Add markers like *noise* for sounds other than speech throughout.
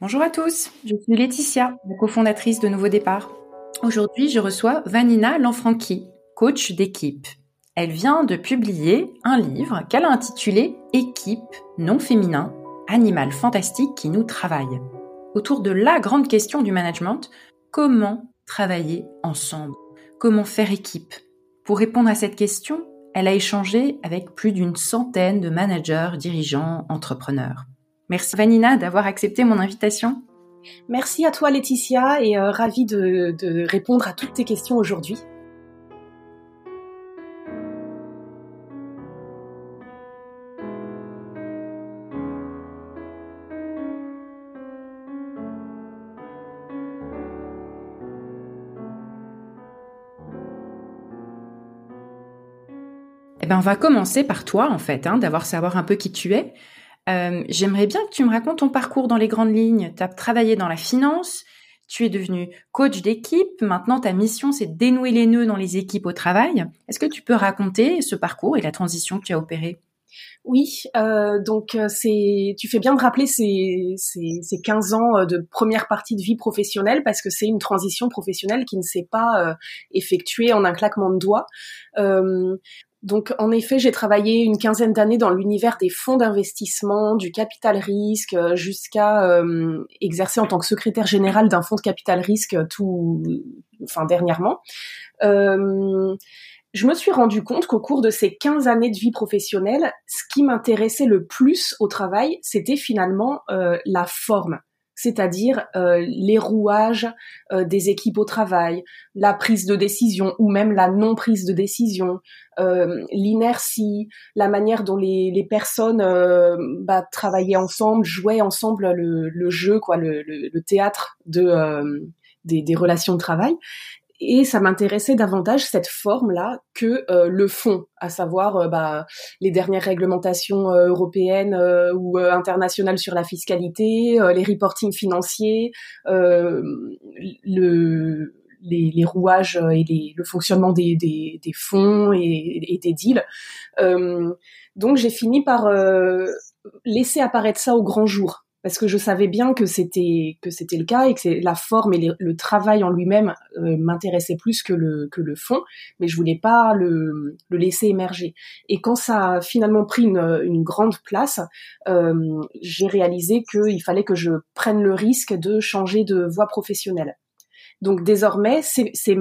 Bonjour à tous, je suis Laetitia, la cofondatrice de Nouveau Départ. Aujourd'hui, je reçois Vanina Lanfranchi, coach d'équipe. Elle vient de publier un livre qu'elle a intitulé Équipe non féminin, animal fantastique qui nous travaille. Autour de la grande question du management, comment travailler ensemble? Comment faire équipe? Pour répondre à cette question, elle a échangé avec plus d'une centaine de managers, dirigeants, entrepreneurs. Merci Vanina d'avoir accepté mon invitation. Merci à toi Laetitia et euh, ravie de, de répondre à toutes tes questions aujourd'hui. Eh ben, on va commencer par toi, en fait, hein, d'avoir savoir un peu qui tu es. Euh, j'aimerais bien que tu me racontes ton parcours dans les grandes lignes. Tu as travaillé dans la finance, tu es devenu coach d'équipe. Maintenant, ta mission, c'est de dénouer les nœuds dans les équipes au travail. Est-ce que tu peux raconter ce parcours et la transition que tu as opérée? Oui, euh, donc euh, c'est, tu fais bien de rappeler ces, ces, ces, 15 ans de première partie de vie professionnelle parce que c'est une transition professionnelle qui ne s'est pas effectuée en un claquement de doigts. Donc en effet, j'ai travaillé une quinzaine d'années dans l'univers des fonds d'investissement, du capital risque, euh, jusqu'à euh, exercer en tant que secrétaire général d'un fonds de capital risque euh, tout, enfin dernièrement. je me suis rendu compte qu'au cours de ces 15 années de vie professionnelle, ce qui m'intéressait le plus au travail, c'était finalement la forme c'est-à-dire euh, les rouages euh, des équipes au travail, la prise de décision ou même la non prise de décision, euh, l'inertie, la manière dont les, les personnes bah, travaillaient ensemble, jouaient ensemble le, jeu, quoi, le, théâtre de des, des, relations de travail et ça m'intéressait davantage cette forme-là que euh, le fond, à savoir euh, bah, les dernières réglementations euh, européennes ou internationales sur la fiscalité, les reportings financiers, le, les, les, rouages et les, le fonctionnement des, des, des fonds et, et, des deals. donc j'ai fini par laisser apparaître ça au grand jour parce que je savais bien que c'était que c'était le cas et que la forme et le travail en lui-même euh, m'intéressait plus que le que le fond, mais je voulais pas le, le laisser émerger. Et quand ça a finalement pris une, une grande place, euh, j'ai réalisé qu'il fallait que je prenne le risque de changer de voie professionnelle. Donc désormais, c'est, c'est,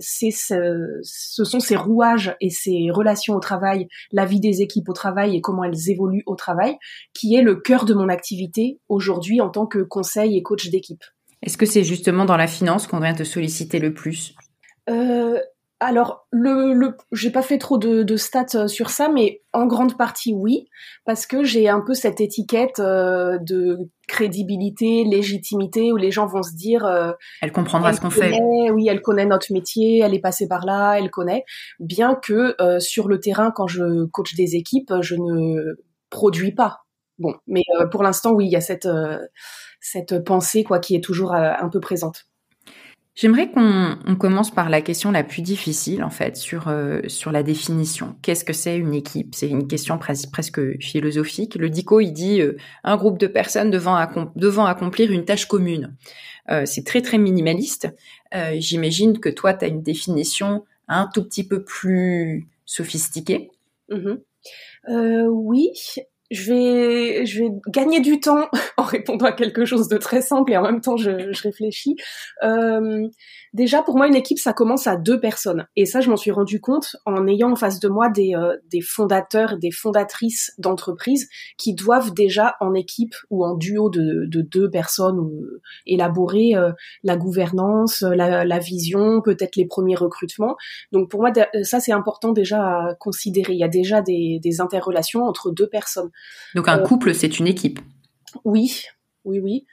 c'est, ce sont ces rouages et ces relations au travail, la vie des équipes au travail et comment elles évoluent au travail, qui est le cœur de mon activité aujourd'hui en tant que conseil et coach d'équipe. Est-ce que c'est justement dans la finance qu'on vient te solliciter le plus? Euh, alors, le, le j'ai pas fait trop de, de, stats euh, sur ça, mais en grande partie oui, parce que j'ai un peu cette étiquette euh, de crédibilité, légitimité, où les gens vont se dire. Euh, elle comprendra ce qu'on fait. Oui, elle connaît notre métier, elle est passée par là, elle connaît. Bien que euh, sur le terrain, quand je coach des équipes, je ne produis pas. Bon, mais pour l'instant, oui, il y a cette cette pensée quoi qui est toujours un peu présente. J'aimerais qu'on commence par la question la plus difficile en fait sur euh, sur la définition. Qu'est-ce que c'est une équipe? C'est une question presque philosophique. Le dico il dit euh, un groupe de personnes devant, devant accomplir une tâche commune. Euh, c'est très très minimaliste. J'imagine que toi tu as une définition un tout petit peu plus sophistiquée. Mmh oui, je vais, je vais gagner du temps *laughs* en répondant à quelque chose de très simple et en même temps je, je réfléchis. Euh, déjà, pour moi, une équipe, ça commence à deux personnes. Et ça, je m'en suis rendu compte en ayant en face de moi des, euh, des fondateurs, des fondatrices d'entreprises qui doivent déjà en équipe ou en duo de, de deux personnes euh, élaborer euh, la gouvernance, la, la vision, peut-être les premiers recrutements. Donc pour moi, ça, c'est important déjà à considérer. Il y a déjà des, des interrelations entre deux personnes. Donc un couple, c'est une équipe. Oui, oui, oui.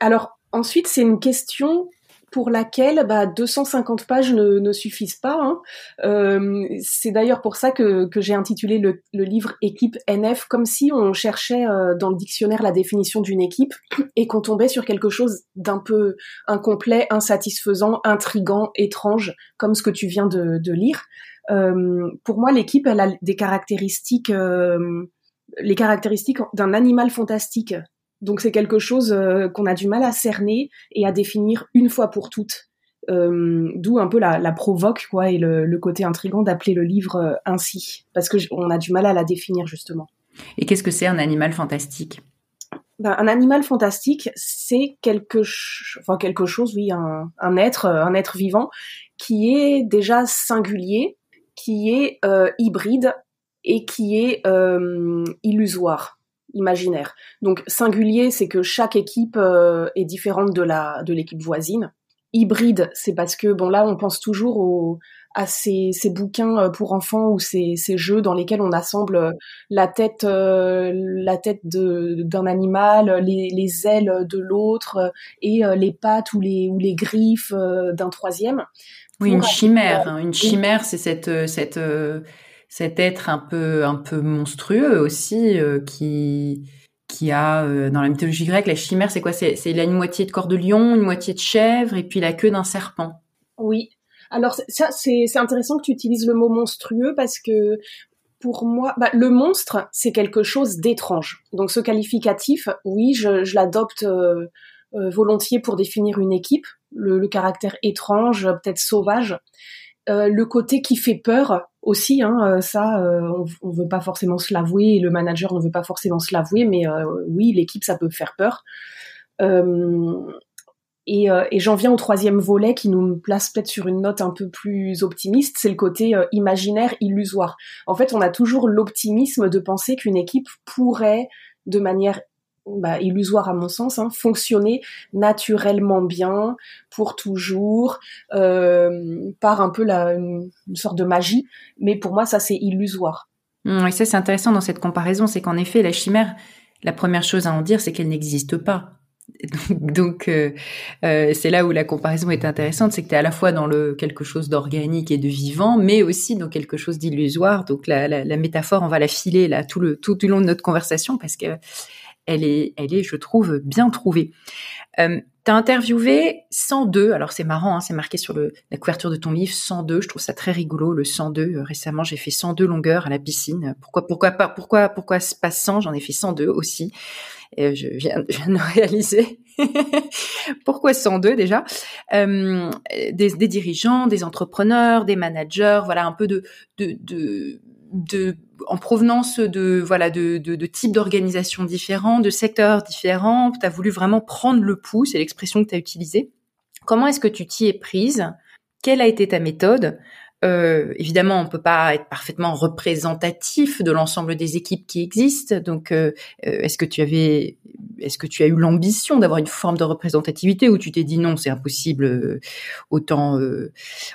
alors ensuite, c'est une question pour laquelle bah, 250 pages ne, suffisent pas. Hein. Euh, c'est d'ailleurs pour ça que, que j'ai intitulé le, le, livre Équipe NF comme si on cherchait euh, dans le dictionnaire la définition d'une équipe et qu'on tombait sur quelque chose d'un peu incomplet, insatisfaisant, intrigant, étrange, comme ce que tu viens de, de lire. Euh, pour moi, l'équipe, elle a des caractéristiques, euh, les caractéristiques d'un animal fantastique Donc c'est quelque chose qu'on a du mal à cerner et à définir une fois pour toutes. D'où un peu la, provoque quoi et le, côté intrigant d'appeler le livre ainsi parce que on a du mal à la définir justement. Et qu'est-ce que c'est un animal fantastique? Ben, un animal fantastique, c'est quelque, enfin quelque chose, oui, un, un, être, un être vivant qui est déjà singulier, qui est euh, hybride et qui est euh, illusoire, imaginaire. Donc singulier, c'est que chaque équipe euh, est différente de la de l'équipe voisine. Hybride, c'est parce que bon là, on pense toujours au à ces, ces, bouquins euh, pour enfants ou ces, ces, jeux dans lesquels on assemble euh, la tête, euh, la tête d'un animal, les, les, ailes de l'autre et les pattes ou les, ou les griffes d'un troisième. Oui, une chimère. Hein. Une chimère, c'est cette, cette, cet être un peu, un peu monstrueux aussi qui qui a dans la mythologie grecque la chimère c'est quoi? C'est c'est une moitié de corps de lion une moitié de chèvre et puis la queue d'un serpent oui alors ça, c'est intéressant que tu utilises le mot monstrueux parce que pour moi, bah, le monstre, c'est quelque chose d'étrange. Donc ce qualificatif, oui, je, je l'adopte euh, euh, volontiers pour définir une équipe. Le, caractère étrange, peut-être sauvage. Euh, le côté qui fait peur aussi, hein, ça, on, on veut pas forcément se l'avouer, et le manager ne veut pas forcément se l'avouer, mais oui, l'équipe, ça peut faire peur. Euh, et, j'en viens au troisième volet qui nous place peut-être sur une note un peu plus optimiste, c'est le côté euh, imaginaire, illusoire. En fait, on a toujours l'optimisme de penser qu'une équipe pourrait, de manière bah, illusoire à mon sens, hein, fonctionner naturellement bien pour toujours, euh, par un peu la, une, sorte de magie. Mais pour moi, ça c'est illusoire. Mmh, et ça c'est intéressant dans cette comparaison, c'est qu'en effet, la chimère, la première chose à en dire, c'est qu'elle n'existe pas. Donc, euh, euh, c'est là où la comparaison est intéressante, c'est que tu es à la fois dans le quelque chose d'organique et de vivant, mais aussi dans quelque chose d'illusoire. Donc la, la, la, métaphore, on va la filer là tout le tout du long de notre conversation parce que elle est, elle est, je trouve, bien trouvée. Euh, T'as interviewé 102, alors c'est marrant, hein, c'est marqué sur la couverture de ton livre 102. Je trouve ça très rigolo, le 102. Euh, récemment, j'ai fait 102 longueurs à la piscine. Pourquoi, pourquoi pas, pourquoi, pourquoi pas 100 J'en ai fait 102 aussi. Je viens, de *laughs* réaliser. Pourquoi 102 déjà? Euh, des, dirigeants, des entrepreneurs, des managers, voilà un peu de, de en provenance de voilà de, de, de types d'organisations différents, de secteurs différents. Tu as voulu vraiment prendre le pouls, c'est l'expression que tu as utilisée. Comment est-ce que tu t'y es prise? Quelle a été ta méthode? Euh, évidemment, on peut pas être parfaitement représentatif de l'ensemble des équipes qui existent. Donc, euh, euh, est-ce que tu avais, est-ce que tu as eu l'ambition d'avoir une forme de représentativité ou tu t'es dit non, c'est impossible, euh, autant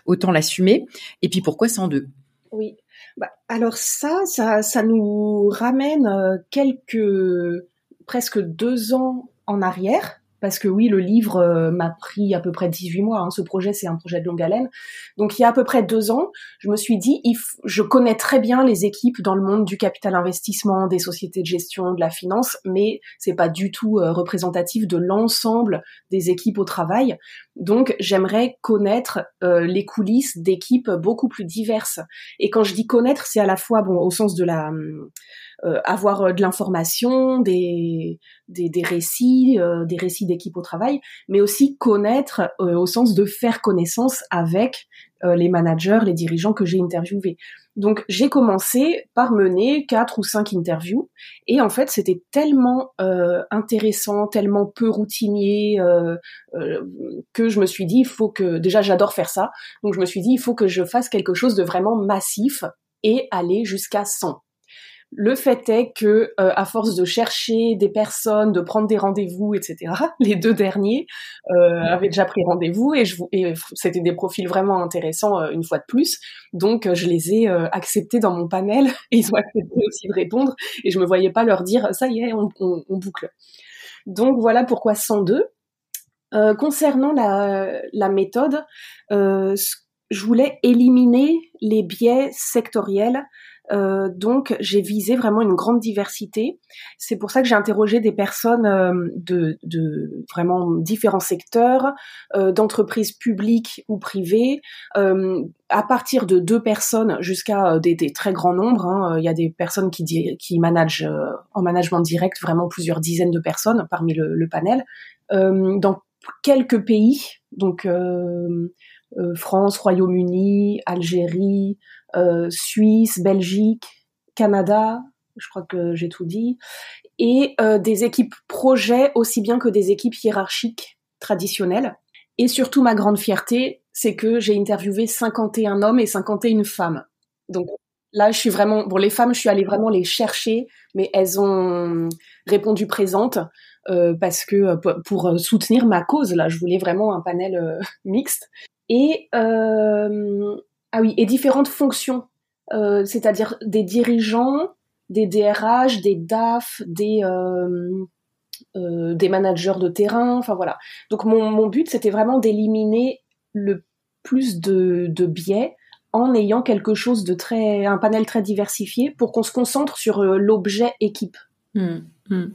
autant l'assumer? Et puis pourquoi 102 Oui. Bah, alors ça, ça, ça nous ramène quelques presque deux ans en arrière parce que oui, le livre euh, m'a pris à peu près 18 mois. Hein. Ce projet, c'est un projet de longue haleine. Donc il y a à peu près deux ans, je me suis dit, je connais très bien les équipes dans le monde du capital investissement, des sociétés de gestion, de la finance, mais c'est pas du tout euh, représentatif de l'ensemble des équipes au travail. Donc j'aimerais connaître euh, les coulisses d'équipes beaucoup plus diverses. Et quand je dis connaître, c'est à la fois bon au sens de la euh, avoir euh, de l'information, des, des, des, récits, euh, des récits d'équipe au travail, mais aussi connaître au sens de faire connaissance avec les managers, les dirigeants que j'ai interviewés. Donc j'ai commencé par mener quatre ou cinq interviews et en fait c'était tellement intéressant, tellement peu routinier que je me suis dit il faut que déjà j'adore faire ça, donc je me suis dit il faut que je fasse quelque chose de vraiment massif et aller jusqu'à 100. Le fait est que, euh, à force de chercher des personnes, de prendre des rendez-vous, etc., *laughs* les deux derniers euh, avaient déjà pris rendez-vous et, c'était des profils vraiment intéressants euh, une fois de plus. Donc, je les ai acceptés dans mon panel *laughs* et ils ont accepté aussi de répondre et je me voyais pas leur dire ça y est, on, boucle. Donc voilà pourquoi 102. concernant la méthode, je voulais éliminer les biais sectoriels Euh, donc j'ai visé vraiment une grande diversité. C'est pour ça que j'ai interrogé des personnes euh, de, vraiment différents secteurs, euh, d'entreprises publiques ou privées, à partir de deux personnes jusqu'à des, des, très grands nombres. Hein. Il y a des personnes qui, qui managent en management direct vraiment plusieurs dizaines de personnes parmi le, le panel. dans quelques pays, donc France, Royaume-Uni, Algérie, euh, Suisse, Belgique, Canada, je crois que j'ai tout dit, et euh, des équipes projets aussi bien que des équipes hiérarchiques traditionnelles. Et surtout, ma grande fierté, c'est que j'ai interviewé 51 hommes et 51 femmes. Donc là, je suis vraiment... Bon, les femmes, je suis allée vraiment les chercher, mais elles ont répondu présentes euh, parce que pour soutenir ma cause, là, je voulais vraiment un panel mixte. Et ah oui, et différentes fonctions, euh, c'est-à-dire des dirigeants, des DRH, des DAF, des euh, euh, des managers de terrain, enfin voilà. Donc mon, mon but c'était vraiment d'éliminer le plus de, de biais en ayant quelque chose de très un panel très diversifié pour qu'on se concentre sur l'objet équipe. Mmh, mmh.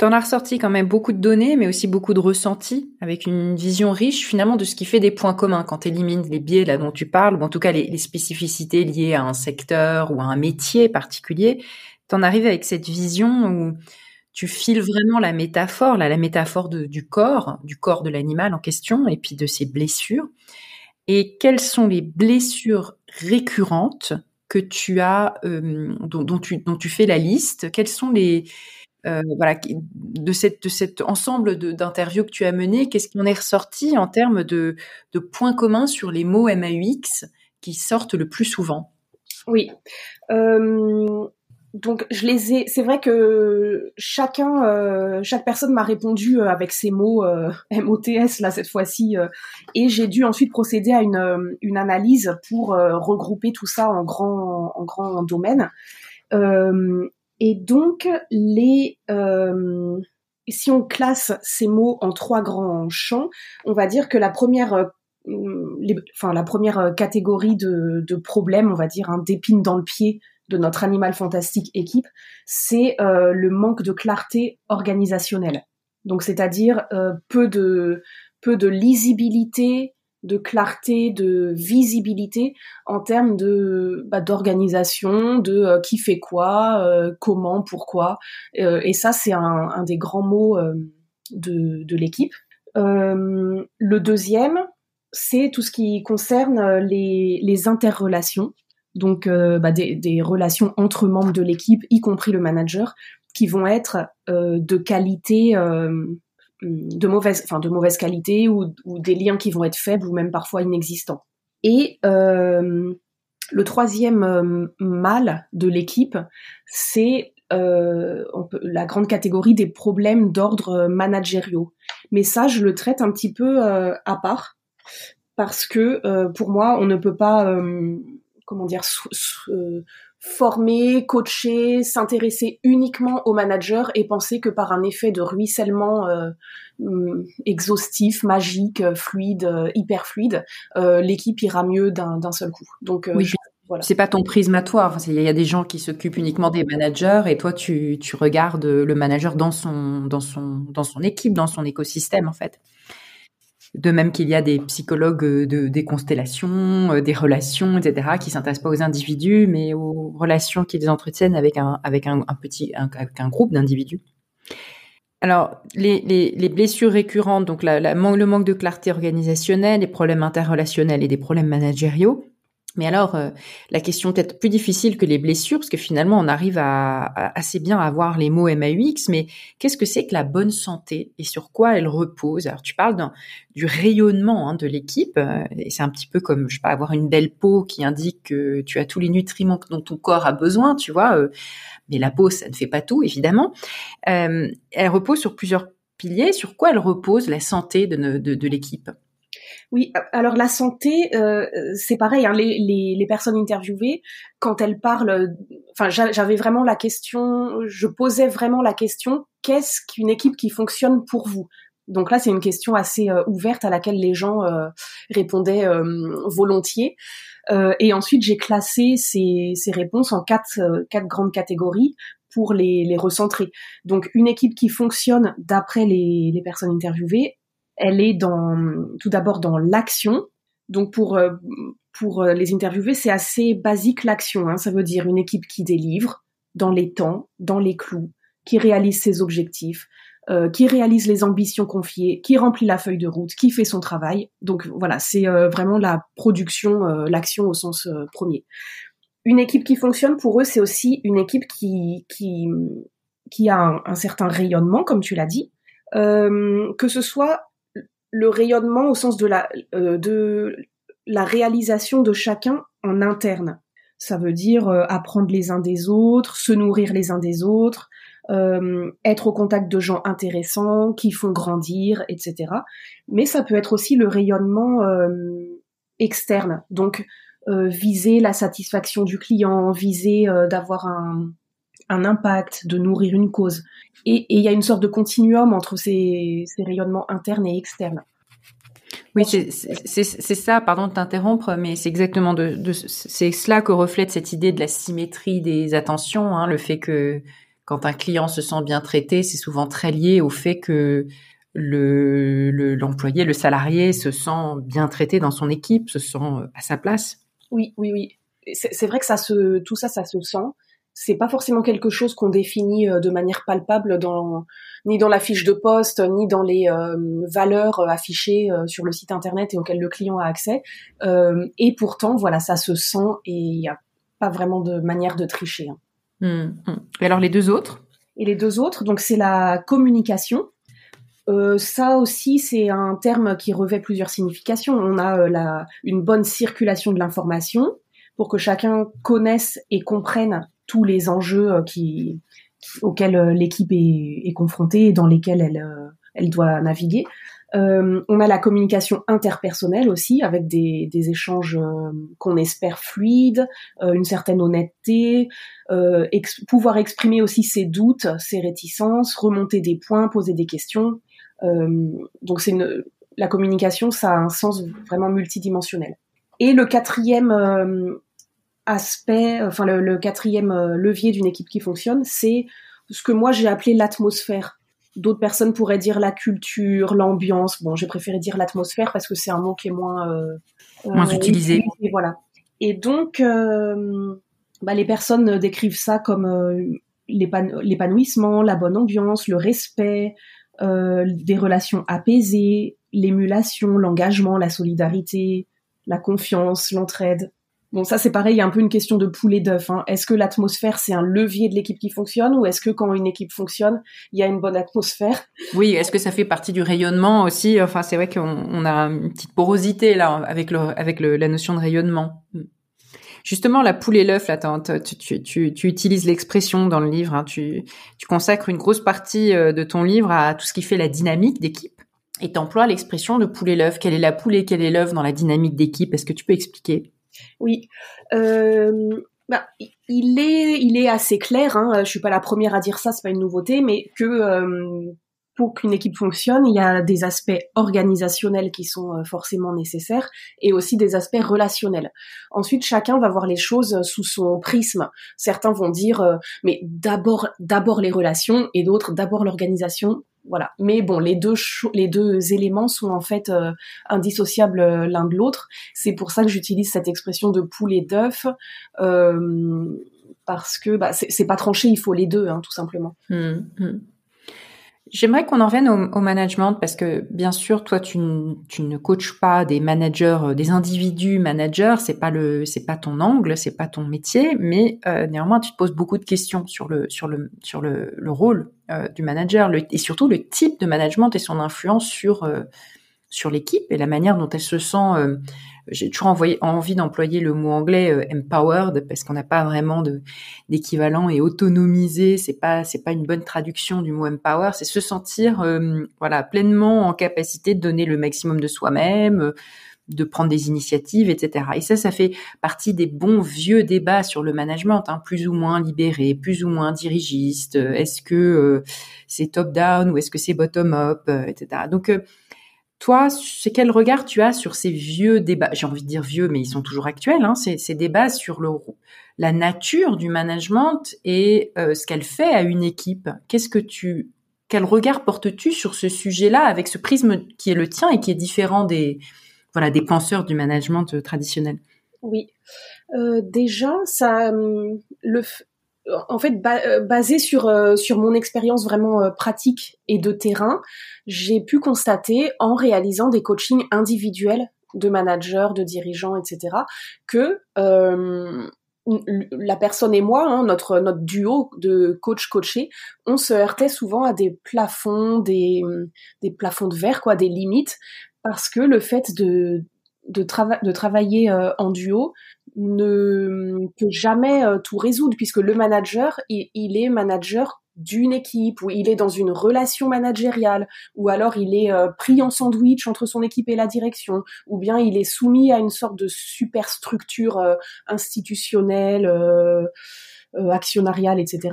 T'en as ressorti quand même beaucoup de données, mais aussi beaucoup de ressentis, avec une vision riche finalement de ce qui fait des points communs quand tu élimines les biais là dont tu parles, ou en tout cas les, spécificités liées à un secteur ou à un métier particulier. T'en arrives avec cette vision où tu files vraiment la métaphore, la métaphore du corps, du corps de l'animal en question, et puis de ses blessures. Et quelles sont les blessures récurrentes que tu as, euh, dont, tu, dont tu fais la liste? Quelles sont les euh, voilà, de, cette, de cet ensemble d'interviews que tu as mené, qu'est-ce qu'on est ressorti en termes de, de points communs sur les mots MAUX qui sortent le plus souvent? Oui. Euh, donc je les ai. C'est vrai que chacun, euh, chaque personne m'a répondu avec ces mots *laughs* MOTS là cette fois-ci, et j'ai dû ensuite procéder à une, une analyse pour regrouper tout ça en grand en grand domaine. Et donc, les, euh, si on classe ces mots en trois grands champs, on va dire que la première, euh, les, enfin la première euh, catégorie de, de problèmes, on va dire, hein, d'épines dans le pied de notre animal fantastique équipe, c'est euh, le manque de clarté organisationnelle. Donc, c'est-à-dire euh, peu de peu de lisibilité, de clarté, de visibilité en termes de bah, d'organisation, de euh, qui fait quoi, euh, comment, pourquoi. Euh, et ça, c'est un, un, des grands mots de, de l'équipe. le deuxième, c'est tout ce qui concerne les, les interrelations, donc bah, des, des, relations entre membres de l'équipe, y compris le manager, qui vont être de qualité de mauvaise, enfin de mauvaise qualité ou, des liens qui vont être faibles ou même parfois inexistants. Et euh, le troisième euh, mal de l'équipe, c'est euh, la grande catégorie des problèmes d'ordre managériaux. Mais ça, je le traite un petit peu à part parce que pour moi, on ne peut pas, comment dire, former, coacher, s'intéresser uniquement au manager et penser que par un effet de ruissellement euh, mm, exhaustif, magique, fluide, euh, hyper fluide, euh, l'équipe ira mieux d'un seul coup. Donc oui. Voilà. C'est pas ton prisme à toi. Il y a des gens qui s'occupent uniquement des managers et toi tu, tu regardes le manager dans son dans son dans son équipe, dans son écosystème en fait. De même qu'il y a des psychologues euh, de, des constellations, euh, des relations, etc., qui s'intéressent pas aux individus, mais aux relations qu'ils entretiennent avec un, avec un, petit, avec un groupe d'individus. Alors, les, les, les, blessures récurrentes, donc la, la, le manque de clarté organisationnelle, les problèmes interrelationnels et des problèmes managériaux, mais alors, euh, la question peut-être plus difficile que les blessures, parce que finalement, on arrive à, assez bien à voir les mots MAUX, mais qu'est-ce que c'est que la bonne santé et sur quoi elle repose? Alors, tu parles du rayonnement hein, de l'équipe, euh, et c'est un petit peu comme, je sais pas, avoir une belle peau qui indique que tu as tous les nutriments dont ton corps a besoin, tu vois, euh, mais la peau, ça ne fait pas tout, évidemment. elle repose sur plusieurs piliers. Sur quoi elle repose la santé de, de, de l'équipe? Oui, alors la santé, euh, c'est pareil. Hein, les, personnes interviewées, quand elles parlent, enfin, j'avais vraiment la question, je posais vraiment la question qu'est-ce qu'une équipe qui fonctionne pour vous? Donc là, c'est une question assez ouverte à laquelle les gens répondaient volontiers. et ensuite, j'ai classé ces, réponses en quatre, grandes catégories pour les, recentrer. Donc une équipe qui fonctionne d'après les, personnes interviewées, elle est dans tout d'abord dans l'action. Donc pour pour les interviewés, c'est assez basique l'action. Hein. Ça veut dire une équipe qui délivre dans les temps, dans les clous, qui réalise ses objectifs, euh, qui réalise les ambitions confiées, qui remplit la feuille de route, qui fait son travail. Donc voilà, c'est euh, vraiment la production, euh, l'action au sens premier. Une équipe qui fonctionne pour eux, c'est aussi une équipe qui qui qui a un, certain rayonnement, comme tu l'as dit, que ce soit le rayonnement au sens de la de la réalisation de chacun en interne. Ça veut dire apprendre les uns des autres, se nourrir les uns des autres, euh, être au contact de gens intéressants qui font grandir, etc. Mais ça peut être aussi le rayonnement euh, externe, donc euh, viser la satisfaction du client, viser d'avoir un, un, impact, de nourrir une cause. Et il y a une sorte de continuum entre ces, ces rayonnements internes et externes. Oui, c'est ça, pardon de t'interrompre, mais c'est exactement de, de c'est cela que reflète cette idée de la symétrie des attentions, hein, le fait que quand un client se sent bien traité, c'est souvent très lié au fait que le l'employé, le, salarié se sent bien traité dans son équipe, se sent à sa place. Oui, oui, oui. C'est vrai que ça se, tout ça, ça se sent. C'est pas forcément quelque chose qu'on définit euh, de manière palpable dans ni dans la fiche de poste, ni dans les euh, valeurs affichées sur le site internet et auxquelles le client a accès. et pourtant, voilà, ça se sent et il n'y a pas vraiment de manière de tricher. Hein. Hum, hum. Et alors les deux autres? Et les deux autres, donc c'est la communication. Euh, ça aussi, c'est un terme qui revêt plusieurs significations. On a euh, la, une bonne circulation de l'information pour que chacun connaisse et comprenne tous les enjeux euh, auxquels l'équipe est, confrontée et dans lesquels elle, elle doit naviguer. Euh, on a la communication interpersonnelle aussi, avec des, échanges euh, qu'on espère fluides, euh, une certaine honnêteté, pouvoir exprimer aussi ses doutes, ses réticences, remonter des points, poser des questions. donc la communication, ça a un sens vraiment multidimensionnel. Et le quatrième aspect, enfin le quatrième levier d'une équipe qui fonctionne, c'est ce que moi j'ai appelé l'atmosphère D'autres personnes pourraient dire la culture, l'ambiance. Bon, j'ai préféré dire l'atmosphère parce que c'est un mot qui est moins euh, euh moins utilisé. voilà. Et donc, euh, bah, les personnes décrivent ça comme euh, l'épanouissement, la bonne ambiance, le respect, des relations apaisées, l'émulation, l'engagement, la solidarité, la confiance, l'entraide. Bon, ça c'est pareil, il y a un peu une question de poulet d'œuf. Hein. Est-ce que l'atmosphère c'est un levier de l'équipe qui fonctionne ou est-ce que quand une équipe fonctionne, il y a une bonne atmosphère? Oui, est-ce que ça fait partie du rayonnement aussi? Enfin, c'est vrai qu'on a une petite porosité là avec le, avec la notion de rayonnement. Justement, la poule et l'œuf, là, tu, tu, tu, utilises l'expression dans le livre. Hein. tu, tu consacres une grosse partie euh, de ton livre à tout ce qui fait la dynamique d'équipe et t'emploies l'expression de poule et l'œuf. Quelle est la poule et quelle est l'œuf dans la dynamique d'équipe? Est-ce que tu peux expliquer? Oui. Euh, bah, il est, assez clair. Hein, je suis pas la première à dire ça, c'est pas une nouveauté, mais que euh, pour qu'une équipe fonctionne, il y a des aspects organisationnels qui sont euh, forcément nécessaires et aussi des aspects relationnels. Ensuite, chacun va voir les choses sous son prisme. Certains vont dire, mais d'abord les relations et d'autres d'abord l'organisation voilà. Mais bon, les deux les deux éléments sont en fait euh, indissociables euh, l'un de l'autre. C'est pour ça que j'utilise cette expression de poule et d'œuf euh, parce que bah, c'est pas tranché, il faut les deux, hein, tout simplement. Mmh, mmh. J'aimerais qu'on en revienne au, management parce que bien sûr, toi, tu, ne coaches pas des managers, euh, des individus managers. C'est pas le, c'est pas ton angle, c'est pas ton métier, mais euh, néanmoins, tu te poses beaucoup de questions sur le sur le sur le, rôle euh, du manager et surtout le type de management et son influence sur sur l'équipe et la manière dont elle se sent j'ai toujours envoyé, envie d'employer le mot anglais euh, empowered parce qu'on n'a pas vraiment d'équivalent et autonomisé. C'est pas c'est pas une bonne traduction du mot empower. C'est se sentir euh, voilà pleinement en capacité de donner le maximum de soi-même, de prendre des initiatives, etc. Et ça, ça fait partie des bons vieux débats sur le management, hein, plus ou moins libéré, plus ou moins dirigiste. Est-ce que euh, c'est top-down ou est-ce que c'est bottom-up, etc. Donc toi, c'est quel regard tu as sur ces vieux débats? J'ai envie de dire vieux, mais ils sont toujours actuels. Hein, ces, ces, débats sur le, la nature du management et euh, ce qu'elle fait à une équipe. Qu'est-ce que tu, quel regard portes-tu sur ce sujet-là avec ce prisme qui est le tien et qui est différent des, voilà, des penseurs du management traditionnel? Oui, euh, déjà, ça, hum, le, en fait, euh, basé sur euh, sur mon expérience vraiment euh, pratique et de terrain, j'ai pu constater en réalisant des coachings individuels de managers, de dirigeants, etc., que la personne et moi, hein, notre notre duo de coach coaché, on se heurtait souvent à des plafonds, des des plafonds de verre, quoi, des limites, parce que le fait de de, de travailler en duo ne peut jamais euh, tout résoudre puisque le manager, il, est manager d'une équipe ou il est dans une relation managériale ou alors il est euh, pris en sandwich entre son équipe et la direction ou bien il est soumis à une sorte de superstructure euh, institutionnelle actionnariale etc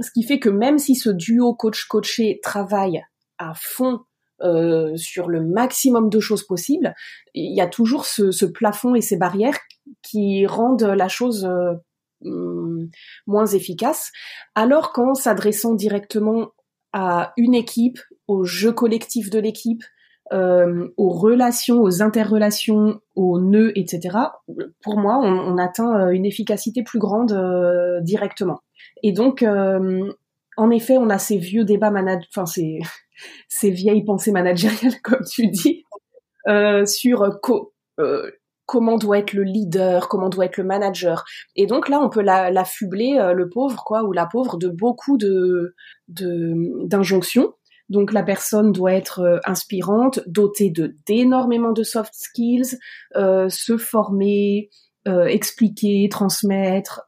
ce qui fait que même si ce duo coach coaché travaille à fond sur le maximum de choses possibles, il y a toujours ce, ce plafond et ces barrières qui rendent la chose euh, mm, moins efficace. Alors qu'en s'adressant directement à une équipe, au jeu collectif de l'équipe, euh, aux relations, aux interrelations, aux nœuds, etc. Pour moi, on, atteint euh, une efficacité plus grande directement. Et donc, en effet, on a ces vieux débats managers, enfin ces, *laughs* ces vieilles pensées managériales, *laughs* comme tu dis, sur co comment doit être le leader, comment doit être le manager. Et donc là, on peut l'affubler la, euh, le pauvre, quoi, ou la pauvre de beaucoup de d'injonctions. donc la personne doit être euh, inspirante, dotée de d'énormément de soft skills, euh, se former, expliquer, transmettre.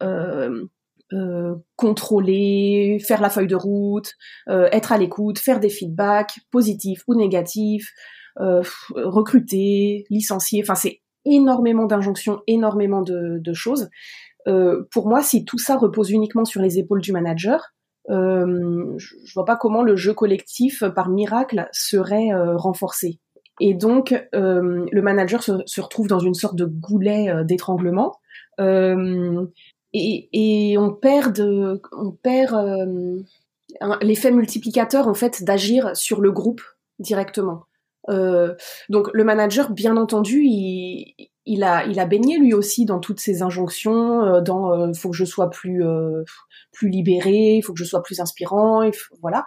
Contrôler, faire la feuille de route, être à l'écoute, faire des feedbacks positifs ou négatifs, recruter, licencier. Enfin, c'est énormément d'injonctions, énormément de, choses. Euh, pour moi, si tout ça repose uniquement sur les épaules du manager, euh, je, vois pas comment le jeu collectif, par miracle, serait euh, renforcé. Et donc, le manager se, retrouve dans une sorte de goulet d'étranglement. Et, on perd, on perd l'effet multiplicateur en fait d'agir sur le groupe directement. Euh, donc le manager, bien entendu, il, a, il a baigné lui aussi dans toutes ces injonctions, euh, dans euh, faut que je sois plus plus libéré, faut que je sois plus inspirant, voilà.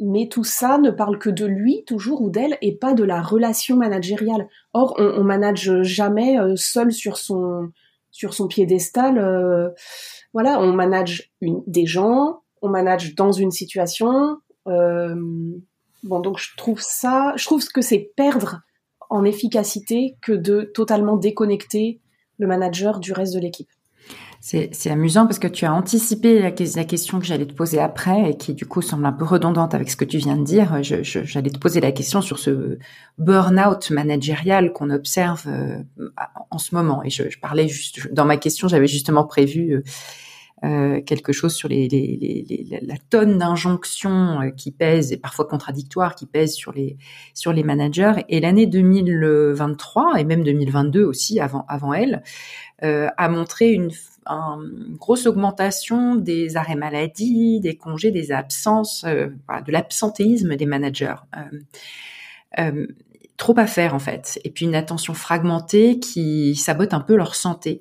mais tout ça ne parle que de lui toujours ou d'elle et pas de la relation managériale. Or, on, on manage jamais seul sur son sur son piédestal. voilà, on manage une, des gens, on manage dans une situation. Euh, Bon, donc je trouve ça, je trouve que c'est perdre en efficacité que de totalement déconnecter le manager du reste de l'équipe. C'est amusant parce que tu as anticipé la, question que j'allais te poser après et qui du coup semble un peu redondante avec ce que tu viens de dire. J'allais te poser la question sur ce burn-out managérial qu'on observe euh, en ce moment. Et je, parlais juste dans ma question, j'avais justement prévu euh, euh, quelque chose sur les, les, les, la tonne d'injonctions euh, qui pèsent et parfois contradictoires qui pèsent sur les sur les managers. Et l'année 2023 et même 2022 aussi avant avant elle euh, a montré une, une, grosse augmentation des arrêts maladie, des congés, des absences, euh, de l'absentéisme des managers. trop à faire en fait, et puis une attention fragmentée qui sabote un peu leur santé.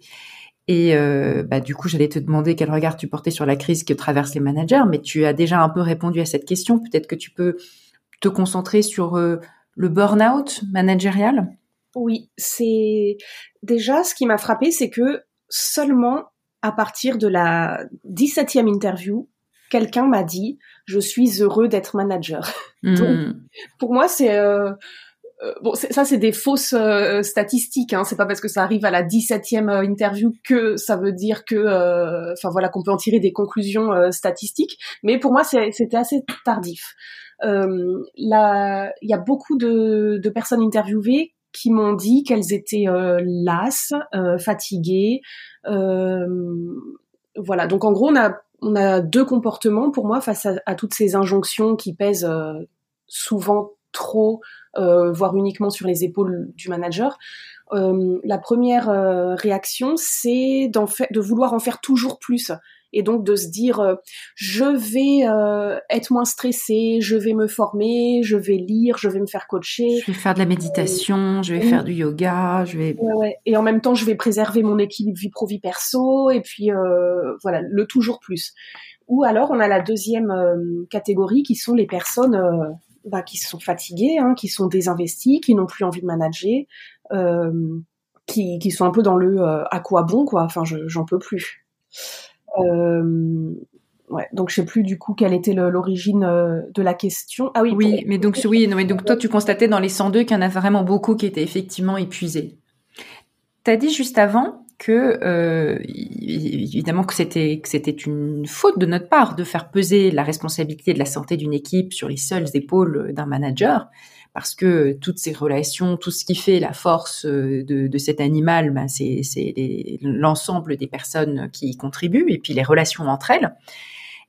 Et euh, bah, du coup, j'allais te demander quel regard tu portais sur la crise que traversent les managers, mais tu as déjà un peu répondu à cette question. Peut-être que tu peux te concentrer sur euh, le burn-out managérial Oui, c'est déjà ce qui m'a frappé, c'est que seulement à partir de la 17e interview, quelqu'un m'a dit je suis heureux d'être manager. Hmm. pour moi, c'est euh, bon, ça c'est des fausses euh, statistiques. Hein. C'est pas parce que ça arrive à la 17e euh, interview que ça veut dire que, enfin voilà, qu'on peut en tirer des conclusions statistiques. Mais pour moi, c'était assez tardif. il y a beaucoup de, personnes interviewées qui m'ont dit qu'elles étaient lasses, fatiguées. voilà. Donc en gros, on a deux comportements pour moi face à, toutes ces injonctions qui pèsent souvent trop, voire uniquement sur les épaules du manager. Euh, la première euh, réaction, c'est de vouloir en faire toujours plus et donc de se dire euh, je vais être moins stressé, je vais me former, je vais lire, je vais me faire coacher. Je vais faire de la méditation, je vais faire du yoga, je vais. Ouais, ouais. Et en même temps, je vais préserver mon équilibre vie pro vie perso et puis voilà le toujours plus. Ou alors on a la deuxième catégorie qui sont les personnes bah, qui sont fatiguées, hein, qui sont désinvesties, qui n'ont plus envie de manager, euh, qui, qui, sont un peu dans le euh, à quoi bon quoi. Enfin, j'en peux plus. Euh, ouais, donc je sais plus du coup quelle était l'origine de la question. Ah oui. Oui, mais donc oui, non, mais donc toi tu constatais dans les 102 qu'il y en a vraiment beaucoup qui étaient effectivement épuisés. T'as dit juste avant que euh, évidemment que c'était que c'était une faute de notre part de faire peser la responsabilité de la santé d'une équipe sur les seules épaules d'un manager parce que toutes ces relations, tout ce qui fait la force euh, de, de cet animal, ben c'est l'ensemble des personnes qui y contribuent et puis les relations entre elles.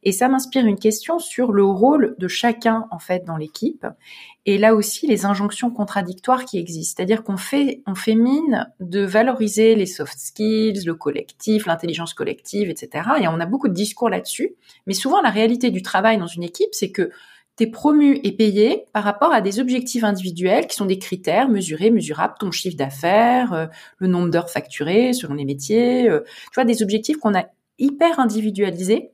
Et ça m'inspire une question sur le rôle de chacun en fait dans l'équipe et là aussi les injonctions contradictoires qui existent. C'est-à-dire qu'on fait on mine de valoriser les soft skills, le collectif, l'intelligence collective, etc. Et on a beaucoup de discours là-dessus. Mais souvent la réalité du travail dans une équipe, c'est que t'es promu et payé par rapport à des objectifs individuels qui sont des critères mesurés, mesurables, ton chiffre d'affaires, euh, le nombre d'heures facturées selon les métiers, euh, tu vois, des objectifs qu'on a hyper individualisés.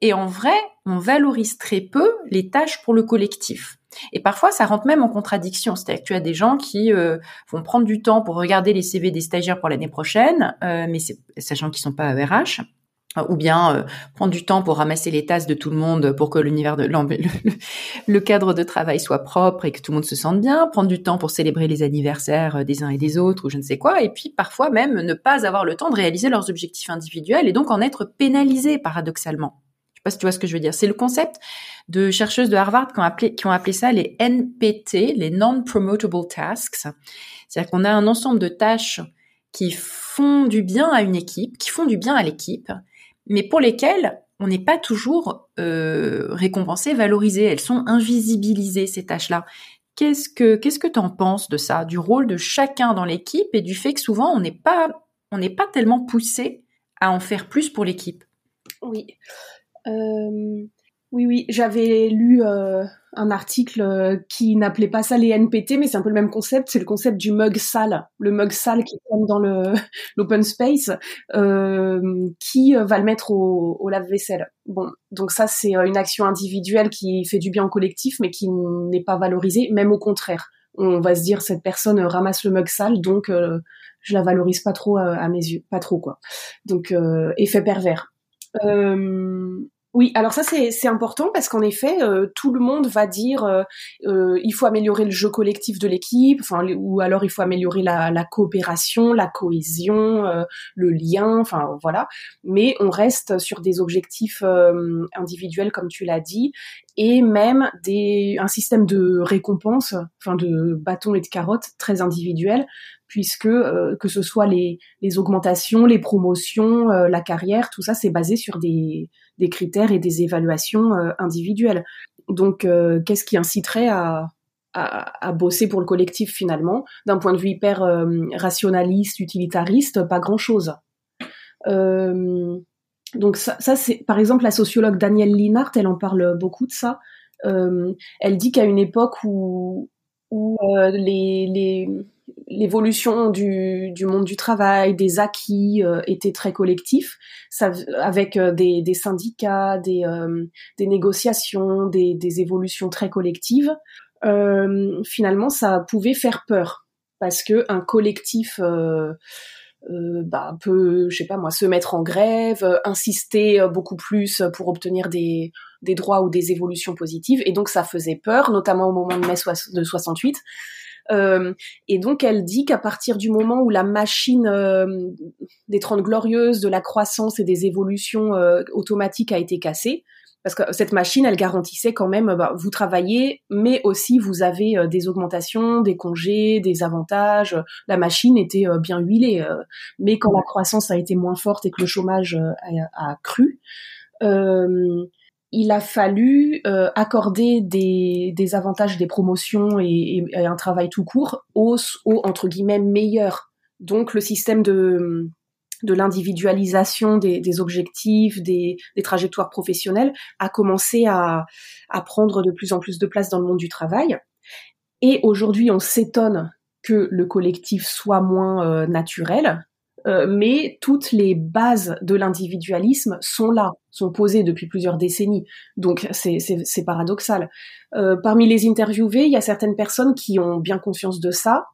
Et en vrai, on valorise très peu les tâches pour le collectif. Et parfois, ça rentre même en contradiction. C'est-à-dire que tu as des gens qui euh, vont prendre du temps pour regarder les CV des stagiaires pour l'année prochaine, mais sachant qu'ils sont pas RH ou bien euh, prendre du temps pour ramasser les tasses de tout le monde pour que l'univers de *laughs* le, cadre de travail soit propre et que tout le monde se sente bien, prendre du temps pour célébrer les anniversaires euh, des uns et des autres ou je ne sais quoi, et puis parfois même ne pas avoir le temps de réaliser leurs objectifs individuels et donc en être pénalisés paradoxalement. Je sais pas si tu vois ce que je veux dire. C'est le concept de chercheuses de Harvard qui ont appelé, qui ont appelé ça les NPT, les Non-Promotable Tasks. C'est-à-dire qu'on a un ensemble de tâches qui font du bien à une équipe, qui font du bien à l'équipe, mais pour lesquelles on n'est pas toujours euh, récompensé, valorisé. Elles sont invisibilisées ces tâches-là. Qu'est-ce que qu'est-ce que penses de ça, du rôle de chacun dans l'équipe et du fait que souvent on n'est pas pas tellement poussé à en faire plus pour l'équipe? Oui. Euh, oui, oui, j'avais lu euh, un article euh, qui n'appelait pas ça les NPT, mais c'est un peu le même concept. C'est le concept du mug sale, le mug sale qui tombe dans le *laughs* l'open space, euh, qui va le mettre au, lave-vaisselle. Bon, donc ça c'est une action individuelle qui fait du bien au collectif, mais qui n'est pas valorisée, même au contraire. On va se dire cette personne ramasse le mug sale, donc je la valorise pas trop à, mes yeux, pas trop quoi. Donc effet pervers. Oui, alors ça c'est important parce qu'en effet, euh, tout le monde va dire euh, euh, il faut améliorer le jeu collectif de l'équipe, ou alors il faut améliorer la, coopération, la cohésion, le lien, enfin voilà. Mais on reste sur des objectifs individuels comme tu l'as dit et même des un système de récompense, enfin de bâtons et de carottes très individuel puisque que ce soit les, les augmentations, les promotions, la carrière, tout ça c'est basé sur des des critères et des évaluations euh, individuelles. Donc, euh, qu'est-ce qui inciterait à, bosser pour le collectif finalement? D'un point de vue hyper euh, rationaliste, utilitariste, pas grand-chose. donc ça, c'est par exemple la sociologue Danielle Linhart, elle en parle beaucoup de ça. elle dit qu'à une époque où, les l'évolution du, du, monde du travail, des acquis euh, était très collectif, ça, avec euh, des, des, syndicats, des, euh, des négociations, des, des, évolutions très collectives. Euh, finalement, ça pouvait faire peur parce que un collectif bah, peut, je sais pas moi, se mettre en grève, insister beaucoup plus pour obtenir des, des droits ou des évolutions positives, et donc ça faisait peur, notamment au moment de mai de 68 euh, et donc elle dit qu'à partir du moment où la machine euh, des Trente Glorieuses, de la croissance et des évolutions euh, automatiques a été cassée, parce que cette machine, elle garantissait quand même, bah, vous travaillez, mais aussi vous avez des augmentations, des congés, des avantages. La machine était bien huilée, mais quand la croissance a été moins forte et que le chômage a, a cru, il a fallu accorder des, des, avantages, des promotions et, et, un travail tout court aux, aux entre guillemets meilleurs. Donc le système de de l'individualisation des, des, objectifs, des, des, trajectoires professionnelles, a commencé à, à, prendre de plus en plus de place dans le monde du travail. Et aujourd'hui, on s'étonne que le collectif soit moins euh, naturel, euh, mais toutes les bases de l'individualisme sont là, sont posées depuis plusieurs décennies. Donc c'est paradoxal. Euh, parmi les interviewés, il y a certaines personnes qui ont bien conscience de ça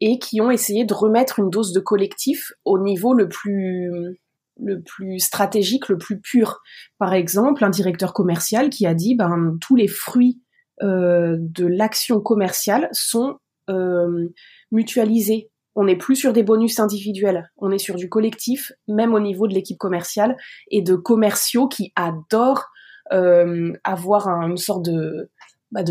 et qui ont essayé de remettre une dose de collectif au niveau le plus le plus stratégique, le plus pur. Par exemple, un directeur commercial qui a dit ben tous les fruits euh, de l'action commerciale sont euh, mutualisés. On n'est plus sur des bonus individuels, on est sur du collectif, même au niveau de l'équipe commerciale et de commerciaux qui adorent euh, avoir une sorte de, bah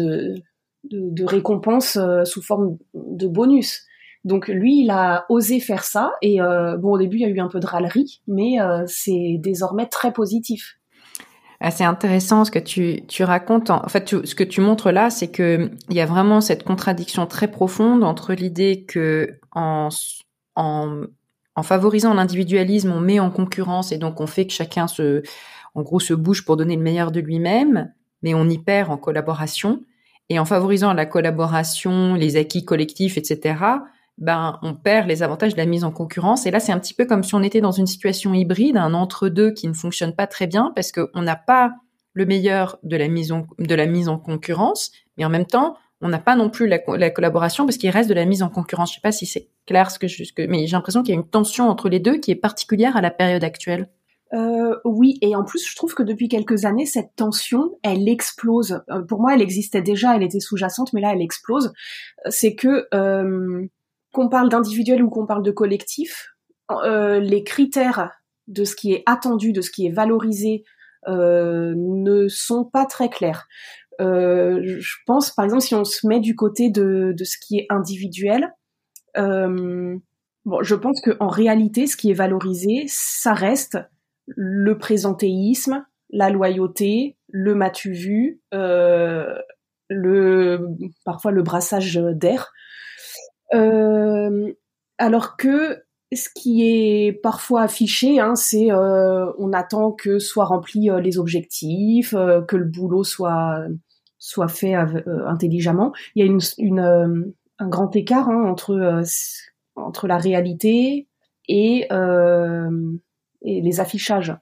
récompense euh, sous forme de bonus. Donc lui, il a osé faire ça et euh, bon au début il y a eu un peu de râlerie, mais c'est désormais très positif. C'est intéressant ce que tu, tu racontes. En fait, ce que tu montres là, c'est que il y a vraiment cette contradiction très profonde entre l'idée que en, en, en favorisant l'individualisme, on met en concurrence et donc on fait que chacun se, en gros, se bouge pour donner le meilleur de lui-même, mais on y perd en collaboration. Et en favorisant la collaboration, les acquis collectifs, etc., ben on perd les avantages de la mise en concurrence. Et là, c'est un petit peu comme si on était dans une situation hybride, un entre-deux qui ne fonctionne pas très bien parce qu'on n'a pas le meilleur de la mise en, de la mise en concurrence, mais en même temps, on n'a pas non plus la, collaboration parce qu'il reste de la mise en concurrence. Je sais pas si c'est clair ce que je, mais j'ai l'impression qu'il y a une tension entre les deux qui est particulière à la période actuelle. Euh, oui, et en plus, je trouve que depuis quelques années, cette tension, elle explose. Euh, pour moi, elle existait déjà, elle était sous-jacente, mais là, elle explose. C'est que euh, qu'on parle d'individuel ou qu'on parle de collectif, euh, les critères de ce qui est attendu, de ce qui est valorisé, euh, ne sont pas très clairs. Euh, je pense, par exemple, si on se met du côté de, ce qui est individuel, bon, je pense qu'en réalité, ce qui est valorisé, ça reste le présentéisme, la loyauté, le matu vu, le parfois le brassage d'air. Euh, alors que ce qui est parfois affiché, hein, c'est euh, on attend que soient remplis euh, les objectifs, que le boulot soit soit fait intelligemment. Il y a une, un grand écart hein, entre entre la réalité et, et les affichages.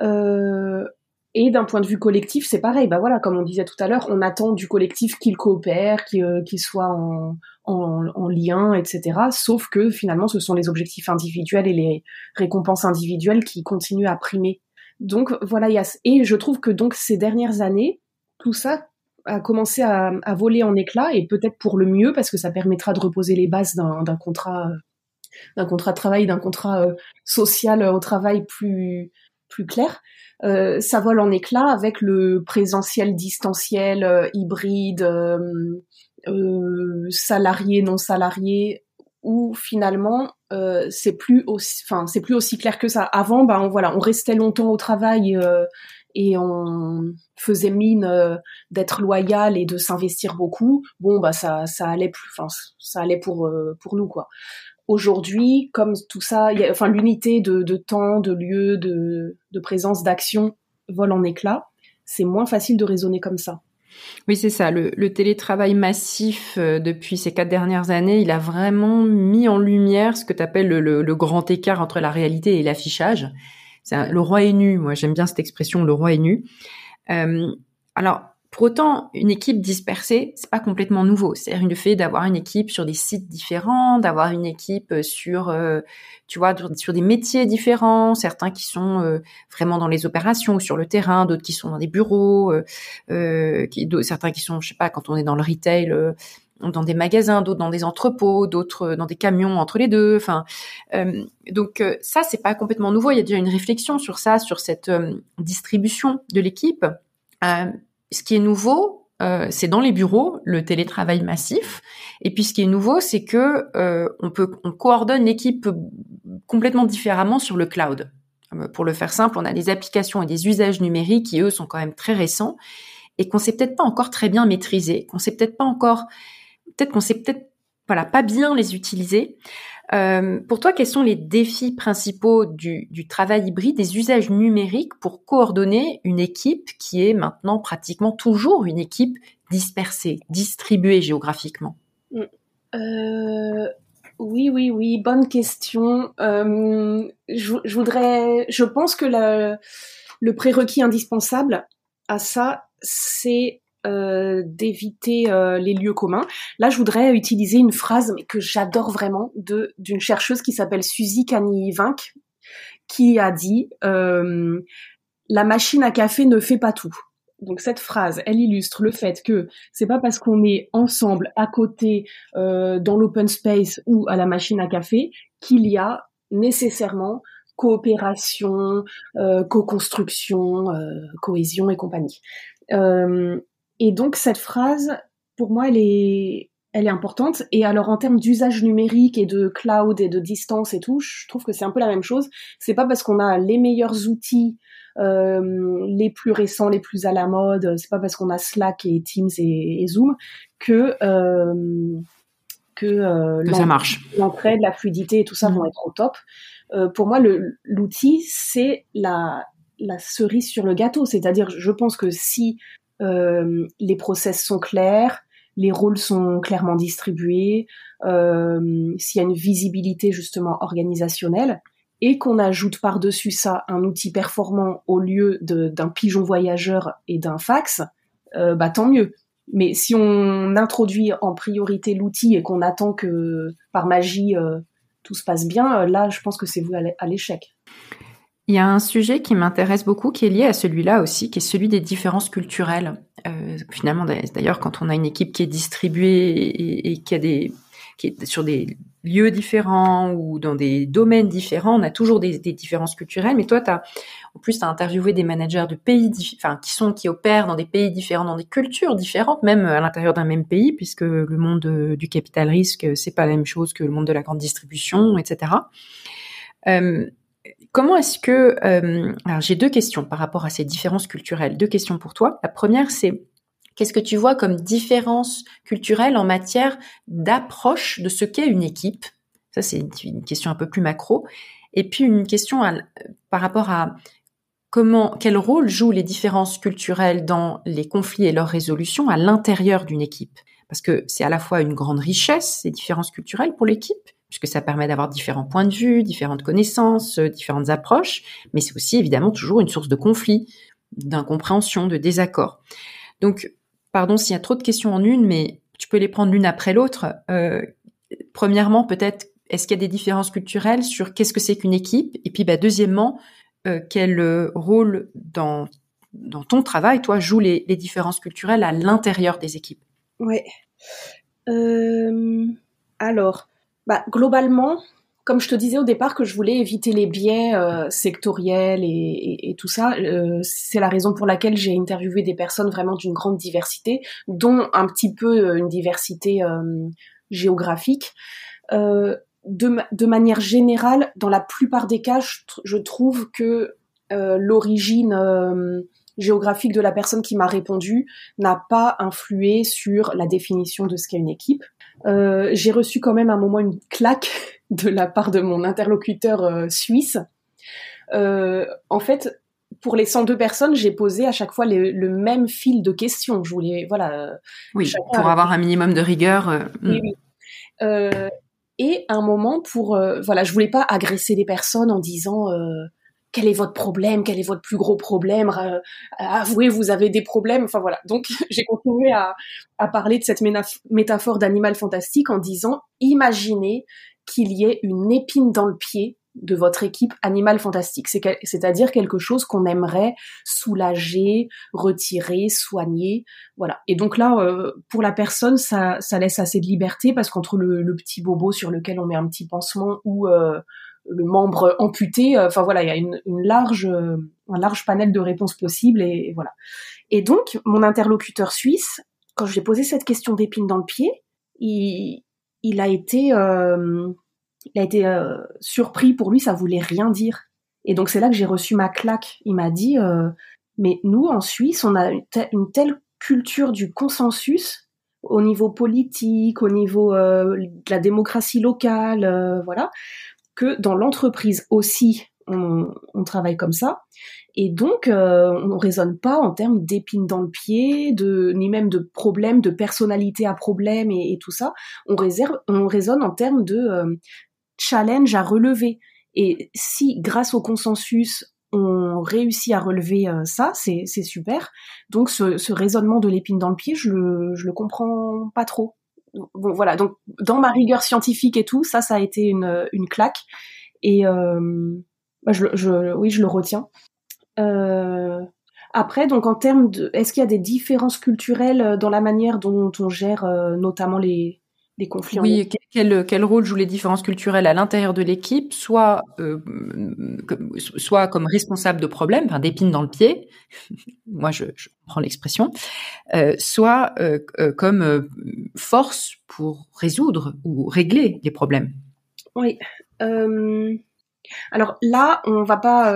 et d'un point de vue collectif, c'est pareil. Bah voilà, comme on disait tout à l'heure, on attend du collectif qu'il coopère, qu'il soit en, en, lien, etc. Sauf que finalement, ce sont les objectifs individuels et les récompenses individuelles qui continuent à primer. Donc voilà, et je trouve que donc ces dernières années, tout ça a commencé à, voler en éclats et peut-être pour le mieux parce que ça permettra de reposer les bases d'un contrat, d'un contrat de travail, d'un contrat euh, social au travail plus plus clair. Euh, ça vole en éclats avec le présentiel distanciel euh, hybride euh, salariés, non salariés, où finalement euh, c'est plus aussi, enfin c'est plus aussi clair que ça. Avant, ben voilà, on restait longtemps au travail euh, et on faisait mine euh, d'être loyal et de s'investir beaucoup. Bon, bah ça, ça allait plus, enfin ça allait pour euh, pour nous quoi. Aujourd'hui, comme tout ça, enfin l'unité de, de, temps, de lieu, de, de présence, d'action vole en éclats. C'est moins facile de raisonner comme ça. Oui, c'est ça. Le, télétravail massif euh, depuis ces quatre dernières années, il a vraiment mis en lumière ce que tu appelles le, grand écart entre la réalité et l'affichage. Le roi est nu. Moi, j'aime bien cette expression, le roi est nu. Euh, alors, pour autant, une équipe dispersée, c'est pas complètement nouveau. C'est-à-dire le fait d'avoir une équipe sur des sites différents, d'avoir une équipe sur, euh, tu vois, sur des métiers différents, certains qui sont euh, vraiment dans les opérations sur le terrain, d'autres qui sont dans des bureaux, euh, qui, certains qui sont, je sais pas, quand on est dans le retail, dans des magasins, d'autres dans des entrepôts, d'autres dans des camions entre les deux. Enfin, donc ça, c'est pas complètement nouveau. Il y a déjà une réflexion sur ça, sur cette distribution de l'équipe ce qui est nouveau, c'est dans les bureaux le télétravail massif. Et puis ce qui est nouveau, c'est que on peut on coordonne l'équipe complètement différemment sur le cloud. Pour le faire simple, on a des applications et des usages numériques qui eux sont quand même très récents et qu'on sait peut-être pas encore très bien maîtriser, qu'on sait peut-être pas encore, peut-être qu'on sait peut-être voilà pas bien les utiliser. Euh, pour toi, quels sont les défis principaux du, travail hybride, des usages numériques pour coordonner une équipe qui est maintenant pratiquement toujours une équipe dispersée, distribuée géographiquement? Mm. euh, Oui, oui, oui, bonne question. Euh, je, voudrais, je pense que le prérequis indispensable à ça, c'est euh, d'éviter euh, les lieux communs. Là, je voudrais utiliser une phrase mais que j'adore vraiment de d'une chercheuse qui s'appelle Suzy Cani-Vinck, qui a dit euh, la machine à café ne fait pas tout. Donc cette phrase, elle illustre le fait que c'est pas parce qu'on est ensemble à côté dans l'open space ou à la machine à café qu'il y a nécessairement coopération, co-construction, cohésion et compagnie. Euh, et donc cette phrase, pour moi, elle est, elle est importante. Et alors en termes d'usage numérique et de cloud et de distance et tout, je trouve que c'est un peu la même chose. C'est pas parce qu'on a les meilleurs outils, euh, les plus récents, les plus à la mode, c'est pas parce qu'on a Slack et Teams et, Zoom que euh, que, euh, ça marche. L'entraide, la fluidité et tout ça vont être au top. Euh, pour moi, l'outil c'est la la cerise sur le gâteau. C'est-à-dire, je pense que si les process sont clairs, les rôles sont clairement distribués, euh, s'il y a une visibilité justement organisationnelle, et qu'on ajoute par-dessus ça un outil performant au lieu d'un pigeon voyageur et d'un fax, euh, bah tant mieux. Mais si on introduit en priorité l'outil et qu'on attend que par magie tout se passe bien, là je pense que c'est vous à l'échec. Il y a un sujet qui m'intéresse beaucoup, qui est lié à celui-là aussi, qui est celui des différences culturelles. Euh, finalement, d'ailleurs, quand on a une équipe qui est distribuée et, qui est sur des lieux différents ou dans des domaines différents, on a toujours des, différences culturelles. Mais toi, as, en plus, tu as interviewé des managers de pays, enfin, qui sont qui opèrent dans des pays différents, dans des cultures différentes, même à l'intérieur d'un même pays, puisque le monde du capital risque, c'est pas la même chose que le monde de la grande distribution, etc. Euh, Comment est-ce que... Euh, j'ai deux questions par rapport à ces différences culturelles. Deux questions pour toi. La première, c'est qu'est-ce que tu vois comme différence culturelle en matière d'approche de ce qu'est une équipe? Ça, c'est une question un peu plus macro. Et puis une question par rapport à comment, quel rôle jouent les différences culturelles dans les conflits et leurs résolutions à l'intérieur d'une équipe? Parce que c'est à la fois une grande richesse, ces différences culturelles pour l'équipe, puisque ça permet d'avoir différents points de vue, différentes connaissances, euh, différentes approches, mais c'est aussi évidemment toujours une source de conflit, d'incompréhension, de désaccord. Donc, pardon s'il y a trop de questions en une, mais tu peux les prendre l'une après l'autre. Euh, premièrement, peut-être, est-ce qu'il y a des différences culturelles sur qu'est-ce que c'est qu'une équipe? Et puis, bah, deuxièmement, euh, quel rôle dans, ton travail, toi, jouent les, les différences culturelles à l'intérieur des équipes? Ouais. alors, bah, globalement, comme je te disais au départ que je voulais éviter les biais euh, sectoriels et, tout ça, euh, c'est la raison pour laquelle j'ai interviewé des personnes vraiment d'une grande diversité, dont un petit peu euh, une diversité géographique. De, manière générale, dans la plupart des cas, je trouve que l'origine géographique de la personne qui m'a répondu n'a pas influé sur la définition de ce qu'est une équipe. Euh, j'ai reçu quand même à un moment une claque *laughs* de la part de mon interlocuteur euh, suisse. Euh, en fait, pour les 102 personnes, j'ai posé à chaque fois le même fil de questions. Je voulais, voilà. Oui, pour avoir un minimum de rigueur. Oui, oui. et à un moment, pour, voilà, je voulais pas agresser les personnes en disant quel est votre problème, quel est votre plus gros problème, avouez vous avez des problèmes, enfin voilà. Donc *laughs* j'ai continué à, parler de cette métaphore d'animal fantastique en disant imaginez qu'il y ait une épine dans le pied de votre équipe animal fantastique, c'est-à-dire quelque chose qu'on aimerait soulager, retirer, soigner, voilà. Et donc là, euh, pour la personne, ça, laisse assez de liberté parce qu'entre le, le, petit bobo sur lequel on met un petit pansement ou euh, le membre amputé. Enfin voilà, il y a une, large, un large panel de réponses possibles et, voilà. Et donc, mon interlocuteur suisse, quand je lui ai posé cette question d'épine dans le pied, il, a été, il a été surpris. Pour lui, ça voulait rien dire. Et donc c'est là que j'ai reçu ma claque. Il m'a dit, mais nous en Suisse, on a une telle culture du consensus au niveau politique, au niveau euh, de la démocratie locale, euh, voilà, que dans l'entreprise aussi, on, travaille comme ça. Et donc, euh, on ne raisonne pas en termes d'épines dans le pied, ni même de problèmes, de personnalité à problème et, tout ça. On, réserve, on raisonne en termes de challenge à relever. Et si, grâce au consensus, on réussit à relever euh, ça, c'est super. Donc ce, raisonnement de l'épine dans le pied, je le comprends pas trop. Bon voilà, donc dans ma rigueur scientifique et tout, ça, ça a été une, une claque. Et euh, bah, je, je, oui, je le retiens. Euh, après, donc en termes de, est-ce qu'il y a des différences culturelles dans la manière dont on gère notamment les, conflits. Oui, quel, quel rôle jouent les différences culturelles à l'intérieur de l'équipe, soit euh, soit comme responsable de problèmes, enfin d'épines dans le pied, *laughs* moi je, je prends l'expression, euh, soit euh, comme force pour résoudre ou régler les problèmes? Oui. Alors là, on va pas,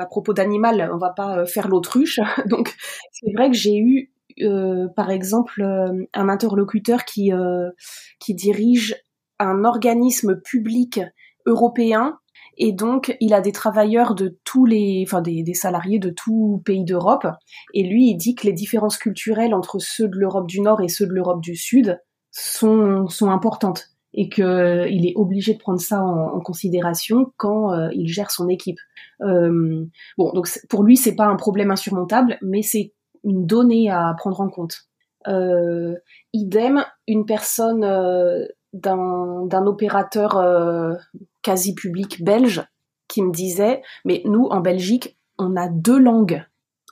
à propos d'animal, on va pas faire l'autruche. *laughs* Donc c'est vrai que j'ai eu euh, par exemple euh, un interlocuteur qui euh, qui dirige un organisme public européen et donc il a des travailleurs de tous les enfin des, salariés de tout pays d'Europe et lui il dit que les différences culturelles entre ceux de l'Europe du Nord et ceux de l'Europe du Sud sont sont importantes et que il est obligé de prendre ça en, considération quand il gère son équipe. Euh, bon, donc pour lui c'est pas un problème insurmontable, mais c'est une donnée à prendre en compte. Euh, idem, une personne euh, d'un opérateur euh, quasi public belge qui me disait, mais nous en Belgique, on a deux langues,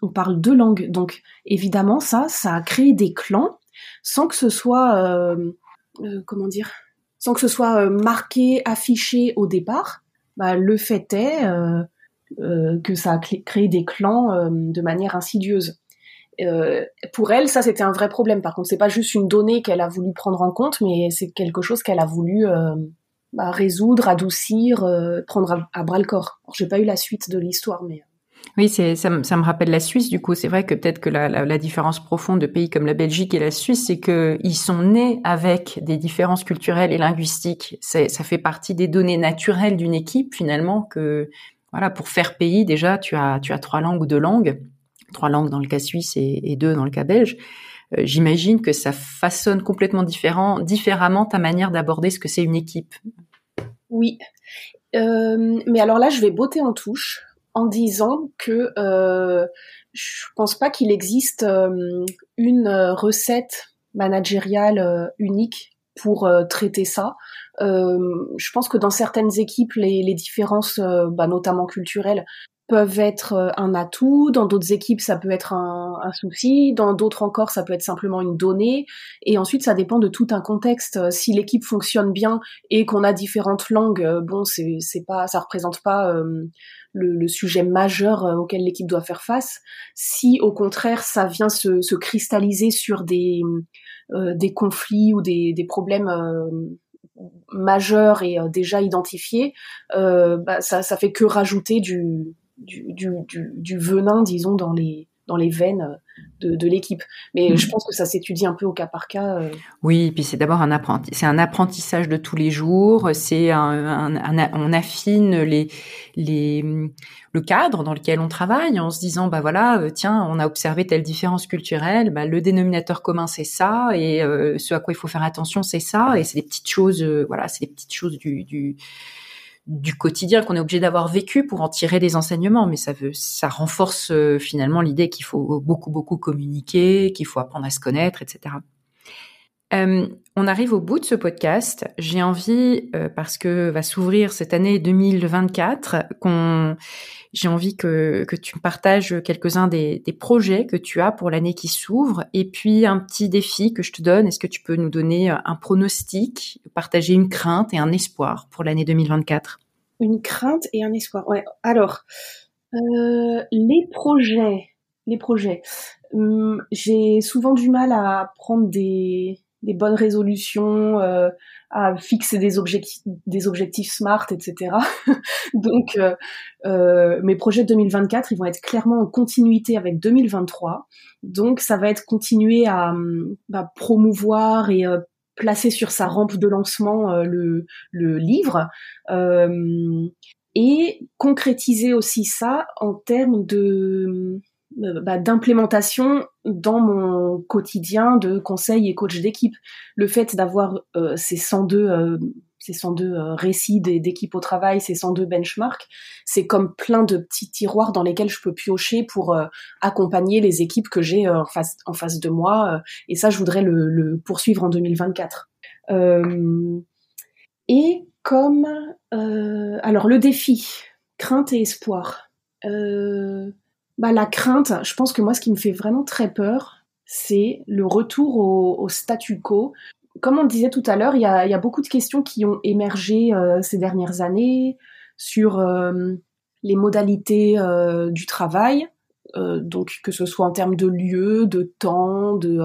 on parle deux langues, donc évidemment ça, ça a créé des clans sans que ce soit, comment dire, sans que ce soit marqué, affiché au départ. Bah, le fait est que ça a créé des clans de manière insidieuse. Euh, pour elle, ça c'était un vrai problème. Par contre, c'est pas juste une donnée qu'elle a voulu prendre en compte, mais c'est quelque chose qu'elle a voulu euh, bah, résoudre, adoucir, euh, prendre à, bras le corps. J'ai pas eu la suite de l'histoire, mais oui, ça, me rappelle la Suisse. Du coup, c'est vrai que peut-être que la, la, différence profonde de pays comme la Belgique et la Suisse, c'est que ils sont nés avec des différences culturelles et linguistiques. Ça fait partie des données naturelles d'une équipe finalement. Que voilà, pour faire pays, déjà, tu as tu as trois langues ou deux langues trois langues dans le cas suisse et, deux dans le cas belge, euh, j'imagine que ça façonne complètement différent, différemment ta manière d'aborder ce que c'est une équipe. Oui, euh, mais alors là, je vais botter en touche en disant que euh, je pense pas qu'il existe euh, une recette managériale unique pour traiter ça. je pense que dans certaines équipes, les, différences, bah, notamment culturelles, peuvent être euh, un atout, dans d'autres équipes ça peut être un, un souci, dans d'autres encore ça peut être simplement une donnée, et ensuite ça dépend de tout un contexte. Euh, si l'équipe fonctionne bien et qu'on a différentes langues, euh, bon c'est c'est pas ça représente pas le, le, sujet majeur auquel l'équipe doit faire face. Si au contraire ça vient se, se cristalliser sur des des conflits ou des, des problèmes majeurs et déjà identifiés, bah, ça ça fait que rajouter du du, du, du, venin, disons, dans les, dans les veines de, de l'équipe. Mais mhm. je pense que ça s'étudie un peu au cas par cas. Euh. Oui, puis c'est d'abord un apprenti, c'est un apprentissage de tous les jours. C'est un, on affine les, les, le cadre dans lequel on travaille en se disant, bah voilà, euh, tiens, on a observé telle différence culturelle, bah, le dénominateur commun c'est ça, et euh, ce à quoi il faut faire attention c'est ça, et c'est les petites choses, voilà, c'est les petites choses du, du du quotidien qu'on est obligé d'avoir vécu pour en tirer des enseignements, mais ça veut, ça renforce euh, finalement l'idée qu'il faut beaucoup beaucoup communiquer, qu'il faut apprendre à se connaître, etc. Euh, on arrive au bout de ce podcast. J'ai envie, euh, parce que va s'ouvrir cette année 2024, qu'on, j'ai envie que, tu partages quelques-uns des, projets que tu as pour l'année qui s'ouvre, et puis un petit défi que je te donne. Est-ce que tu peux nous donner un pronostic, partager une crainte et un espoir pour l'année 2024 Une crainte et un espoir. Ouais. Alors, euh, les projets, les projets. Hum, j'ai souvent du mal à prendre des, des bonnes résolutions, euh, à fixer des objectifs, des objectifs smart, etc. *laughs* Donc, euh, euh, mes projets de 2024, ils vont être clairement en continuité avec 2023. Donc, ça va être continuer à hum, bah, promouvoir et euh, placer sur sa rampe de lancement euh, le, le livre et concrétiser aussi ça en termes de bah, d'implémentation dans mon quotidien de conseil et coach d'équipe. Le fait d'avoir euh, ces 102 euh, ces 102 euh, récits d'équipe au travail, ces 102 benchmarks, c'est comme plein de petits tiroirs dans lesquels je peux piocher pour accompagner les équipes que j'ai en face en face de moi. et ça, je voudrais le, le poursuivre en 2024. et comme alors le défi, crainte et espoir. Euh, bah, la crainte, je pense que moi, ce qui me fait vraiment très peur, c'est le retour au, statu quo. Comme on disait tout à l'heure, il y a, beaucoup de questions qui ont émergé euh, ces dernières années sur euh, les modalités euh, du travail, donc que ce soit en termes de lieu, de temps, de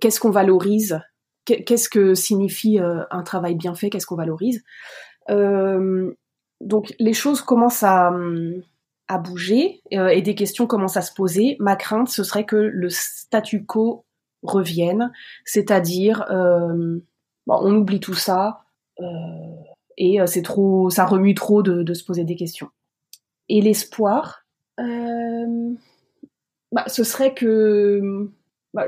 qu'est-ce qu'on valorise, qu'est-ce que signifie un travail bien fait, qu'est-ce qu'on valorise? donc les choses commencent à à bouger euh, et des questions commencent à se poser. Ma crainte, ce serait que le statu quo revienne, c'est-à-dire euh, on oublie tout ça euh, et c'est trop, ça remue trop de, de, se poser des questions. Et l'espoir, bah, ce serait que bah,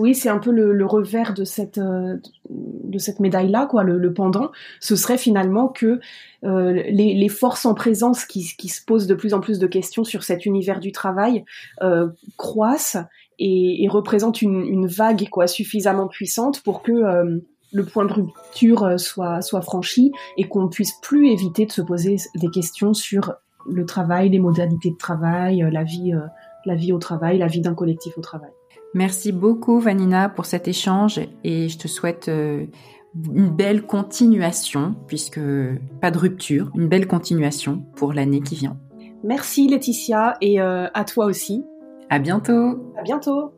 oui, c'est un peu le, revers de cette euh, de cette médaille là, quoi. Le, pendant, ce serait finalement que euh, les, forces en présence qui, se posent de plus en plus de questions sur cet univers du travail euh, croissent et, représentent une, vague quoi suffisamment puissante pour que le point de rupture soit franchi et qu'on puisse plus éviter de se poser des questions sur le travail, les modalités de travail, la vie au travail, la vie d'un collectif au travail. Merci beaucoup Vanina pour cet échange et je te souhaite euh, une belle continuation, puisque pas de rupture, une belle continuation pour l'année qui vient. Merci Laetitia et euh, à toi aussi. À bientôt. À bientôt.